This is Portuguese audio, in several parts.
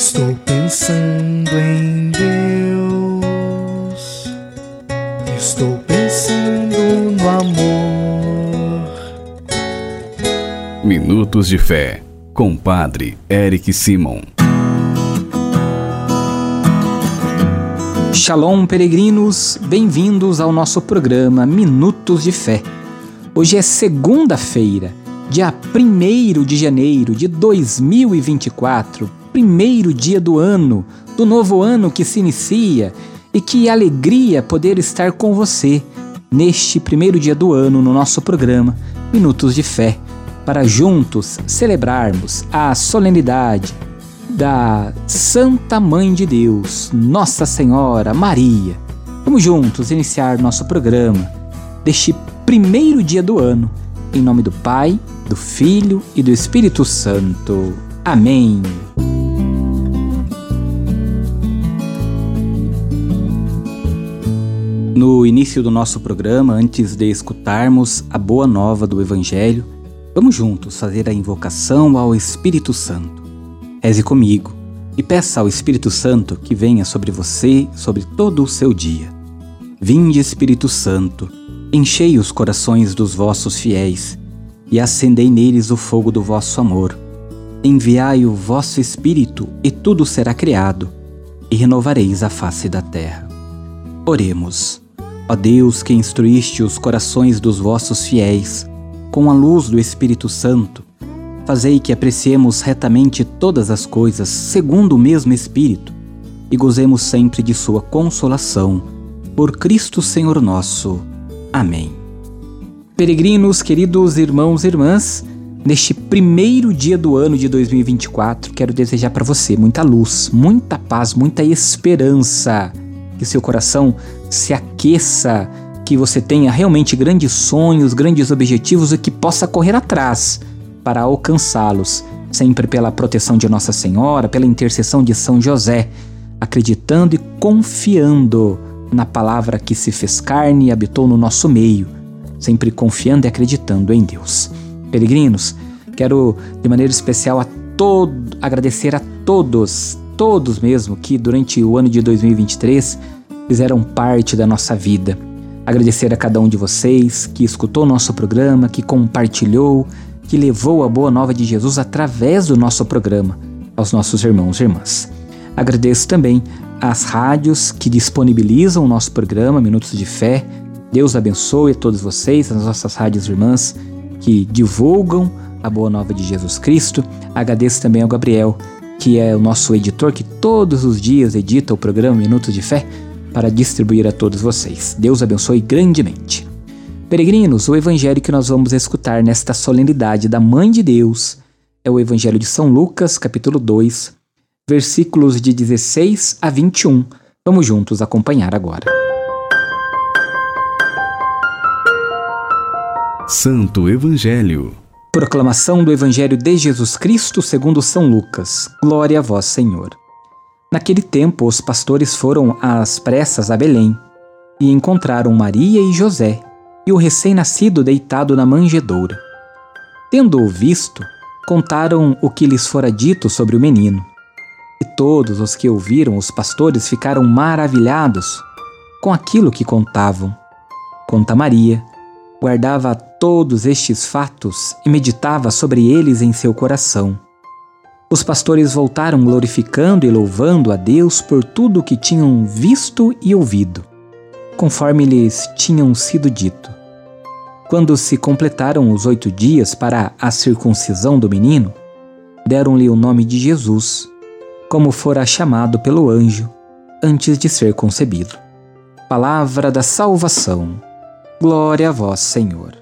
Estou pensando em Deus. Estou pensando no amor. Minutos de Fé, com Padre Eric Simon. Shalom, peregrinos, bem-vindos ao nosso programa Minutos de Fé. Hoje é segunda-feira, dia 1 de janeiro de 2024, primeiro dia do ano, do novo ano que se inicia, e que alegria poder estar com você neste primeiro dia do ano no nosso programa Minutos de Fé, para juntos celebrarmos a solenidade da Santa Mãe de Deus, Nossa Senhora Maria. Vamos juntos iniciar nosso programa deste primeiro dia do ano, em nome do Pai, do Filho e do Espírito Santo. Amém. No início do nosso programa, antes de escutarmos a boa nova do Evangelho, vamos juntos fazer a invocação ao Espírito Santo. Reze comigo e peça ao Espírito Santo que venha sobre você, sobre todo o seu dia. Vinde, Espírito Santo, enchei os corações dos vossos fiéis e acendei neles o fogo do vosso amor. Enviai o vosso Espírito e tudo será criado, e renovareis a face da terra. Oremos. Ó Deus, que instruíste os corações dos vossos fiéis com a luz do Espírito Santo, fazei que apreciemos retamente todas as coisas segundo o mesmo Espírito e gozemos sempre de Sua consolação. Por Cristo Senhor nosso. Amém. Peregrinos, queridos irmãos e irmãs, neste primeiro dia do ano de 2024, quero desejar para você muita luz, muita paz, muita esperança. Que seu coração se aqueça, que você tenha realmente grandes sonhos, grandes objetivos e que possa correr atrás para alcançá-los, sempre pela proteção de Nossa Senhora, pela intercessão de São José, acreditando e confiando na palavra que se fez carne e habitou no nosso meio, sempre confiando e acreditando em Deus. Peregrinos, quero de maneira especial a todo agradecer a todos, todos mesmo que durante o ano de 2023 fizeram parte da nossa vida. Agradecer a cada um de vocês que escutou nosso programa, que compartilhou, que levou a boa nova de Jesus através do nosso programa aos nossos irmãos e irmãs. Agradeço também às rádios que disponibilizam o nosso programa Minutos de Fé. Deus abençoe a todos vocês, as nossas rádios irmãs que divulgam a boa nova de Jesus Cristo. Agradeço também ao Gabriel, que é o nosso editor que todos os dias edita o programa Minutos de Fé para distribuir a todos vocês. Deus abençoe grandemente. Peregrinos, o evangelho que nós vamos escutar nesta solenidade da Mãe de Deus é o Evangelho de São Lucas, capítulo 2, versículos de 16 a 21. Vamos juntos acompanhar agora. Santo Evangelho. Proclamação do Evangelho de Jesus Cristo segundo São Lucas. Glória a vós, Senhor. Naquele tempo, os pastores foram às pressas a Belém e encontraram Maria e José e o recém-nascido deitado na manjedoura. Tendo-o visto, contaram o que lhes fora dito sobre o menino. E todos os que ouviram os pastores ficaram maravilhados com aquilo que contavam. Conta Maria, guardava todos estes fatos e meditava sobre eles em seu coração. Os pastores voltaram glorificando e louvando a Deus por tudo o que tinham visto e ouvido, conforme lhes tinham sido dito. Quando se completaram os oito dias para a circuncisão do menino, deram-lhe o nome de Jesus, como fora chamado pelo anjo antes de ser concebido. Palavra da salvação. Glória a vós, Senhor.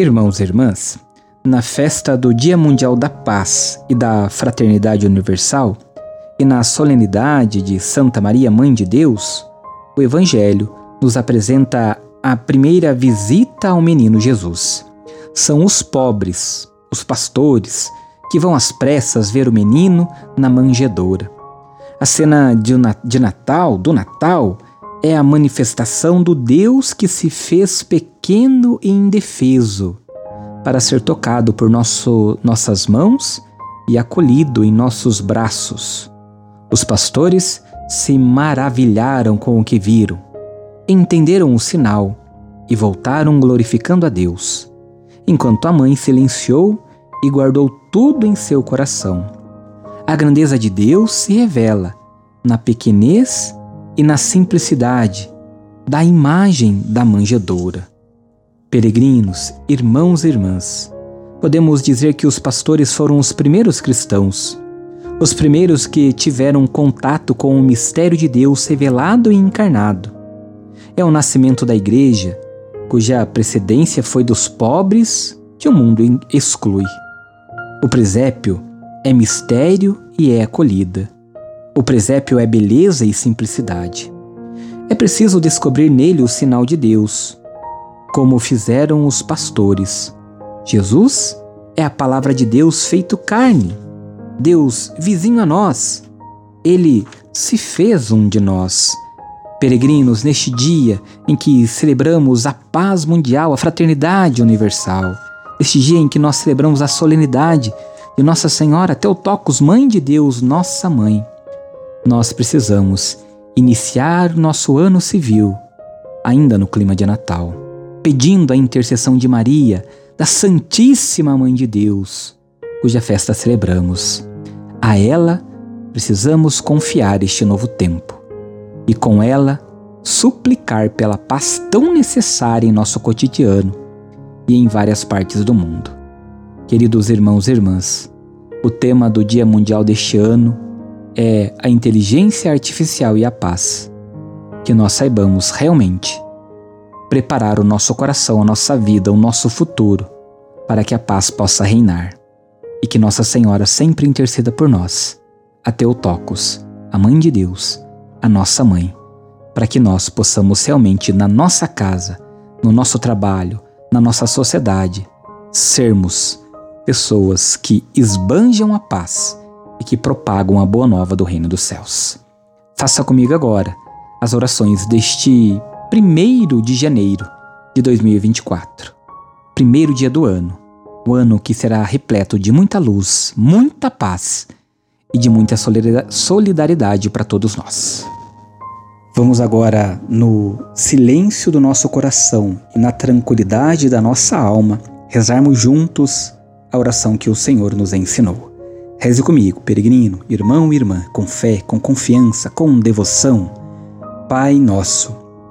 Irmãos e irmãs, na festa do Dia Mundial da Paz e da Fraternidade Universal e na solenidade de Santa Maria Mãe de Deus, o Evangelho nos apresenta a primeira visita ao menino Jesus. São os pobres, os pastores, que vão às pressas ver o menino na manjedoura. A cena de Natal, do Natal, é a manifestação do Deus que se fez pequeno e indefeso, para ser tocado por nosso, nossas mãos e acolhido em nossos braços. Os pastores se maravilharam com o que viram, entenderam o sinal e voltaram glorificando a Deus, enquanto a mãe silenciou e guardou tudo em seu coração. A grandeza de Deus se revela na pequenez e na simplicidade da imagem da manjedoura. Peregrinos, irmãos e irmãs, podemos dizer que os pastores foram os primeiros cristãos, os primeiros que tiveram contato com o mistério de Deus revelado e encarnado. É o nascimento da igreja, cuja precedência foi dos pobres que o mundo exclui. O presépio é mistério e é acolhida. O presépio é beleza e simplicidade. É preciso descobrir nele o sinal de Deus, como fizeram os pastores. Jesus é a palavra de Deus feito carne, Deus vizinho a nós. Ele se fez um de nós. Peregrinos, neste dia em que celebramos a paz mundial, a fraternidade universal, este dia em que nós celebramos a solenidade de Nossa Senhora Teotocos, Mãe de Deus, nossa mãe, nós precisamos iniciar nosso ano civil ainda no clima de Natal, pedindo a intercessão de Maria, da Santíssima Mãe de Deus, cuja festa celebramos. A ela precisamos confiar este novo tempo e com ela suplicar pela paz tão necessária em nosso cotidiano e em várias partes do mundo. Queridos irmãos e irmãs, o tema do Dia Mundial deste ano é a inteligência artificial e a paz. Que nós saibamos realmente preparar o nosso coração, a nossa vida, o nosso futuro, para que a paz possa reinar. E que Nossa Senhora sempre interceda por nós, a Teotocos, a Mãe de Deus, a nossa mãe, para que nós possamos realmente, na nossa casa, no nosso trabalho, na nossa sociedade, sermos pessoas que esbanjam a paz e que propagam a boa nova do reino dos céus. Faça comigo agora as orações deste primeiro de janeiro de 2024, primeiro dia do ano, o ano que será repleto de muita luz, muita paz e de muita solidariedade para todos nós. Vamos agora, no silêncio do nosso coração e na tranquilidade da nossa alma, rezarmos juntos a oração que o Senhor nos ensinou. Reze comigo, peregrino, irmão e irmã, com fé, com confiança, com devoção. Pai nosso,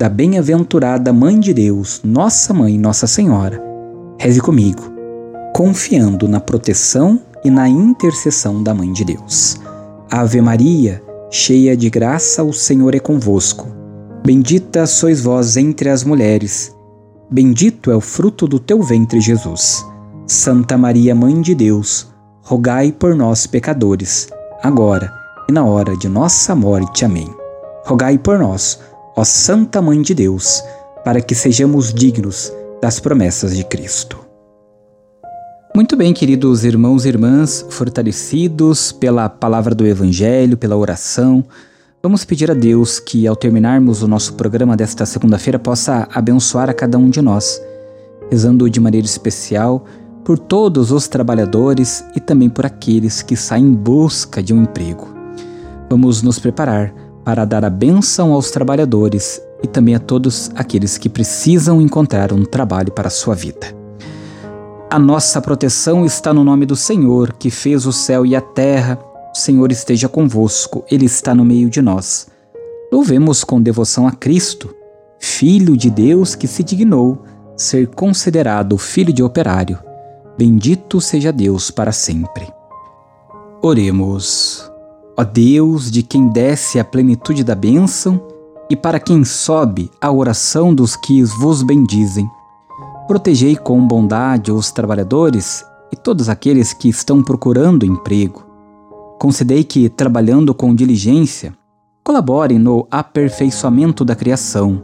da bem-aventurada Mãe de Deus, Nossa Mãe, Nossa Senhora, reze comigo, confiando na proteção e na intercessão da Mãe de Deus. Ave Maria, cheia de graça, o Senhor é convosco. Bendita sois vós entre as mulheres, bendito é o fruto do teu ventre, Jesus. Santa Maria, Mãe de Deus, rogai por nós, pecadores, agora e na hora de nossa morte. Amém. Rogai por nós, ó Santa Mãe de Deus, para que sejamos dignos das promessas de Cristo. Muito bem, queridos irmãos e irmãs, fortalecidos pela palavra do Evangelho, pela oração, vamos pedir a Deus que, ao terminarmos o nosso programa desta segunda-feira, possa abençoar a cada um de nós, rezando de maneira especial por todos os trabalhadores e também por aqueles que saem em busca de um emprego. Vamos nos preparar para dar a bênção aos trabalhadores e também a todos aqueles que precisam encontrar um trabalho para a sua vida. A nossa proteção está no nome do Senhor, que fez o céu e a terra. O Senhor esteja convosco, Ele está no meio de nós. Louvemos com devoção a Cristo, Filho de Deus que se dignou ser considerado filho de operário. Bendito seja Deus para sempre. Oremos. Ó Deus, de quem desce a plenitude da bênção, e para quem sobe a oração dos que vos bendizem Protegei com bondade os trabalhadores e todos aqueles que estão procurando emprego. Concedei que, trabalhando com diligência, colaborem no aperfeiçoamento da criação.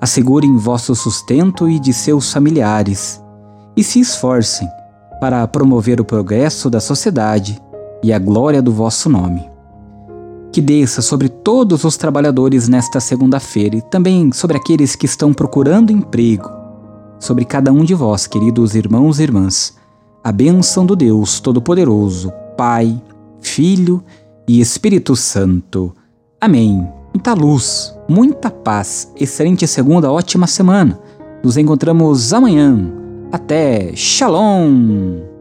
Assegurem vosso sustento e de seus familiares e se esforcem para promover o progresso da sociedade e a glória do vosso nome. Que desça sobre todos os trabalhadores nesta segunda-feira e também sobre aqueles que estão procurando emprego, sobre cada um de vós, queridos irmãos e irmãs, a bênção do Deus Todo-Poderoso, Pai, Filho e Espírito Santo. Amém. Muita luz, muita paz, excelente segunda, ótima semana. Nos encontramos amanhã. Até! Shalom!